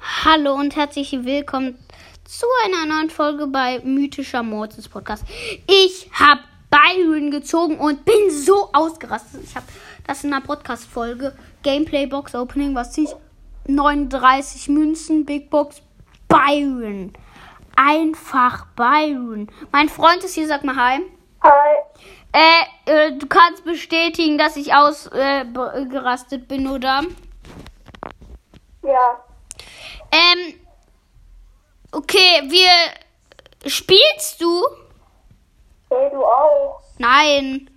Hallo und herzlich willkommen zu einer neuen Folge bei Mythischer Mortis Podcast. Ich habe Byron gezogen und bin so ausgerastet. Ich habe das in einer Podcast-Folge Gameplay Box Opening, was ich 39 Münzen, Big Box, Byron. Einfach Byron. Mein Freund ist hier, sag mal hi. Hi. Äh, äh du kannst bestätigen, dass ich ausgerastet äh, bin, oder? Ja. Ähm, okay, wir. Spielst du? Hey, du auch. Nein.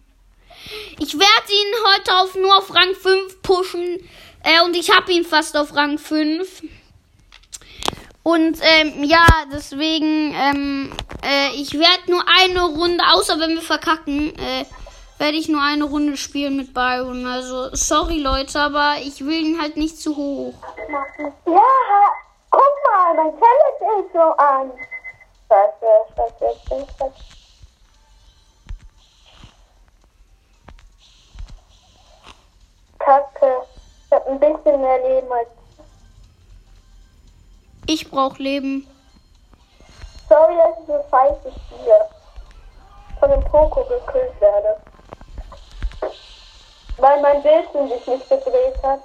Ich werde ihn heute auf nur auf Rang 5 pushen. Äh, und ich habe ihn fast auf Rang 5. Und ähm, ja, deswegen, ähm, äh, ich werde nur eine Runde, außer wenn wir verkacken, äh, werde ich nur eine Runde spielen mit Byron. Also, sorry Leute, aber ich will ihn halt nicht zu hoch. Ja, guck mal, mein Tablet ist so an. Scheiße, scheiße, scheiße. Kacke. Ich hab ein bisschen mehr Leben als. Ich brauch Leben. Sorry, dass ich so scheiße spiele. Von dem Poco gekillt werde. Weil mein Bildschirm sich nicht gedreht hat.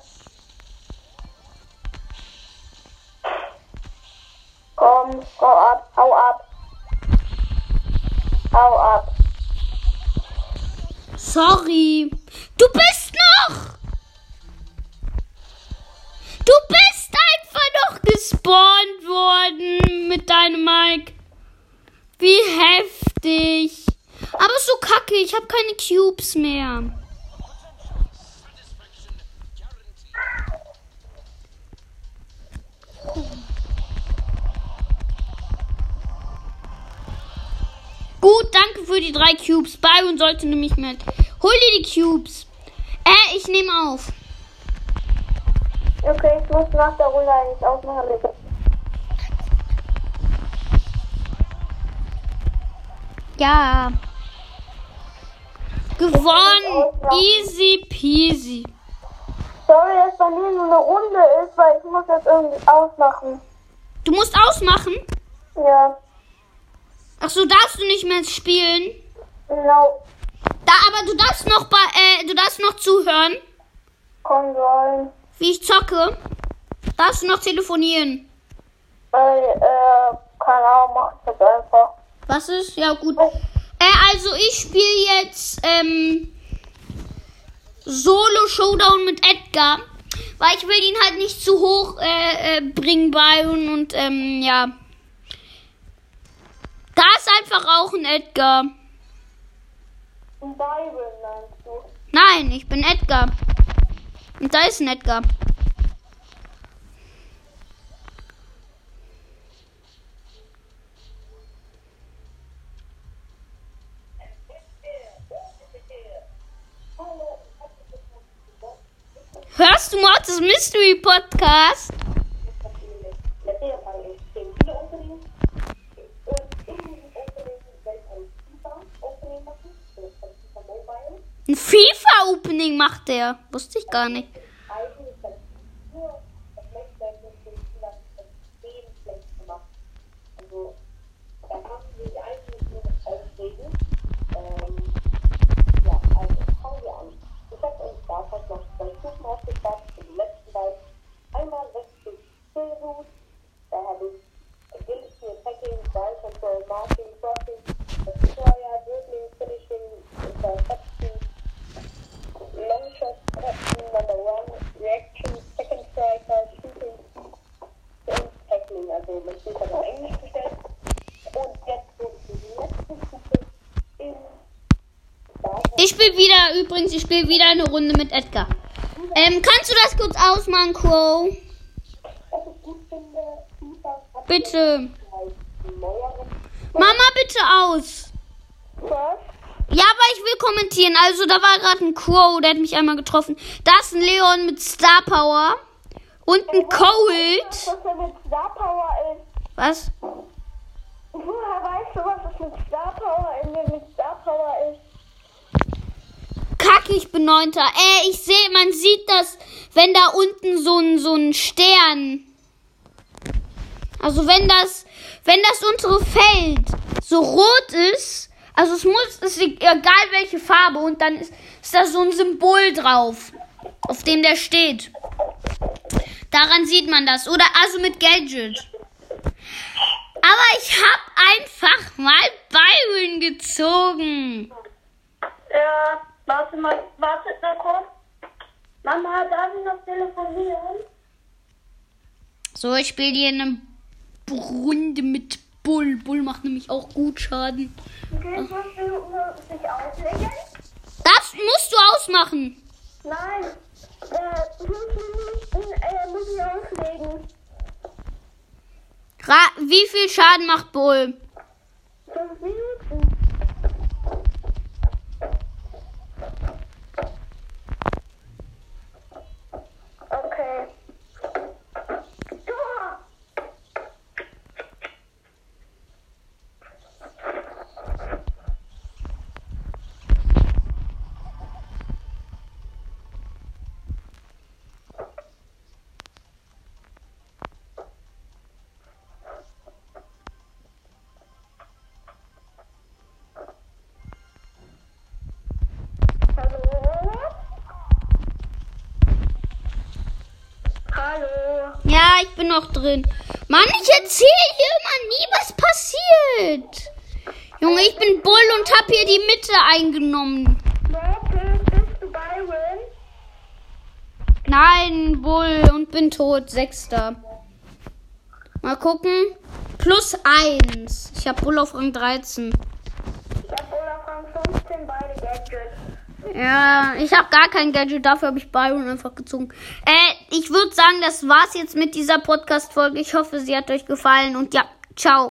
Komm, hau ab, hau ab. Hau ab. Sorry. Du bist noch! Du bist einfach noch gespawnt worden mit deinem Mike. Wie heftig. Aber so kacke, ich habe keine Cubes mehr. Gut, danke für die drei Cubes. Byron sollte nämlich mit. Hol dir die Cubes. Äh, ich nehme auf. Okay, ich muss nach der Runde eigentlich ausmachen. bitte. Ja. Gewonnen. Easy peasy. Sorry, dass bei mir nur eine Runde ist, weil ich muss jetzt irgendwie ausmachen. Du musst ausmachen. Ja, Ach so, darfst du nicht mehr spielen? no. Da, aber du darfst noch bei, äh, du darfst noch zuhören, Konsolen. wie ich zocke. Darfst du noch telefonieren? Weil, äh, keine Ahnung, mach ich das einfach. Was ist? Ja, gut. Äh, also ich spiele jetzt, ähm, Solo Showdown mit Edgar. Weil ich will ihn halt nicht zu hoch äh, äh, bringen Byron und ähm, ja. Da ist einfach auch ein Edgar. Ein Byron meinst du? Nein, ich bin Edgar. Und da ist ein Edgar. Hörst du Mortis Mystery Podcast? Ein FIFA-Opening macht der. Wusste ich gar nicht. Wieder, übrigens, ich spiele wieder eine Runde mit Edgar. Ähm, kannst du das kurz ausmachen, Crow? was Bitte. Mama, bitte aus. Was? Ja, aber ich will kommentieren. Also, da war gerade ein Crow, der hat mich einmal getroffen. Da ist ein Leon mit Star Power. Und ein Cold. Was er mit Star Power ist? Was? Woher weißt du, was es mit Star Power ist? Mit Star Power ist? Kacke, ich bin Neunter. Äh, ich sehe, man sieht das, wenn da unten so ein, so ein Stern. Also wenn das, wenn das untere Feld so rot ist, also es muss, ist egal welche Farbe und dann ist, ist da so ein Symbol drauf, auf dem der steht. Daran sieht man das. Oder also mit Gadget. Aber ich hab einfach mal Byron gezogen. Ja, warte mal, warte mal kurz. Mama, darf ich noch telefonieren? So, ich spiele hier eine Runde mit Bull. Bull macht nämlich auch gut Schaden. Okay, ich muss sich auslegen. Das musst du ausmachen. Nein, äh, fünf Minuten äh, muss ich auslegen. Ra wie viel Schaden macht Bull? Fünf Minuten. Okay. Ja. Hallo? Hallo? Ja, ich bin noch drin. Mann, ich erzähle hier immer nie, was passiert. Junge, ich bin Bull und hab hier die Mitte eingenommen. Nein, Bull und bin tot. Sechster. Mal gucken. Plus eins. Ich hab Bull auf Rang 13. Ich hab wohl auf Rang 15 beide Gadgets. Ja, ich habe gar kein Gadget, dafür habe ich Byron einfach gezogen. Äh, ich würde sagen, das war's jetzt mit dieser Podcast-Folge. Ich hoffe, sie hat euch gefallen und ja, ciao.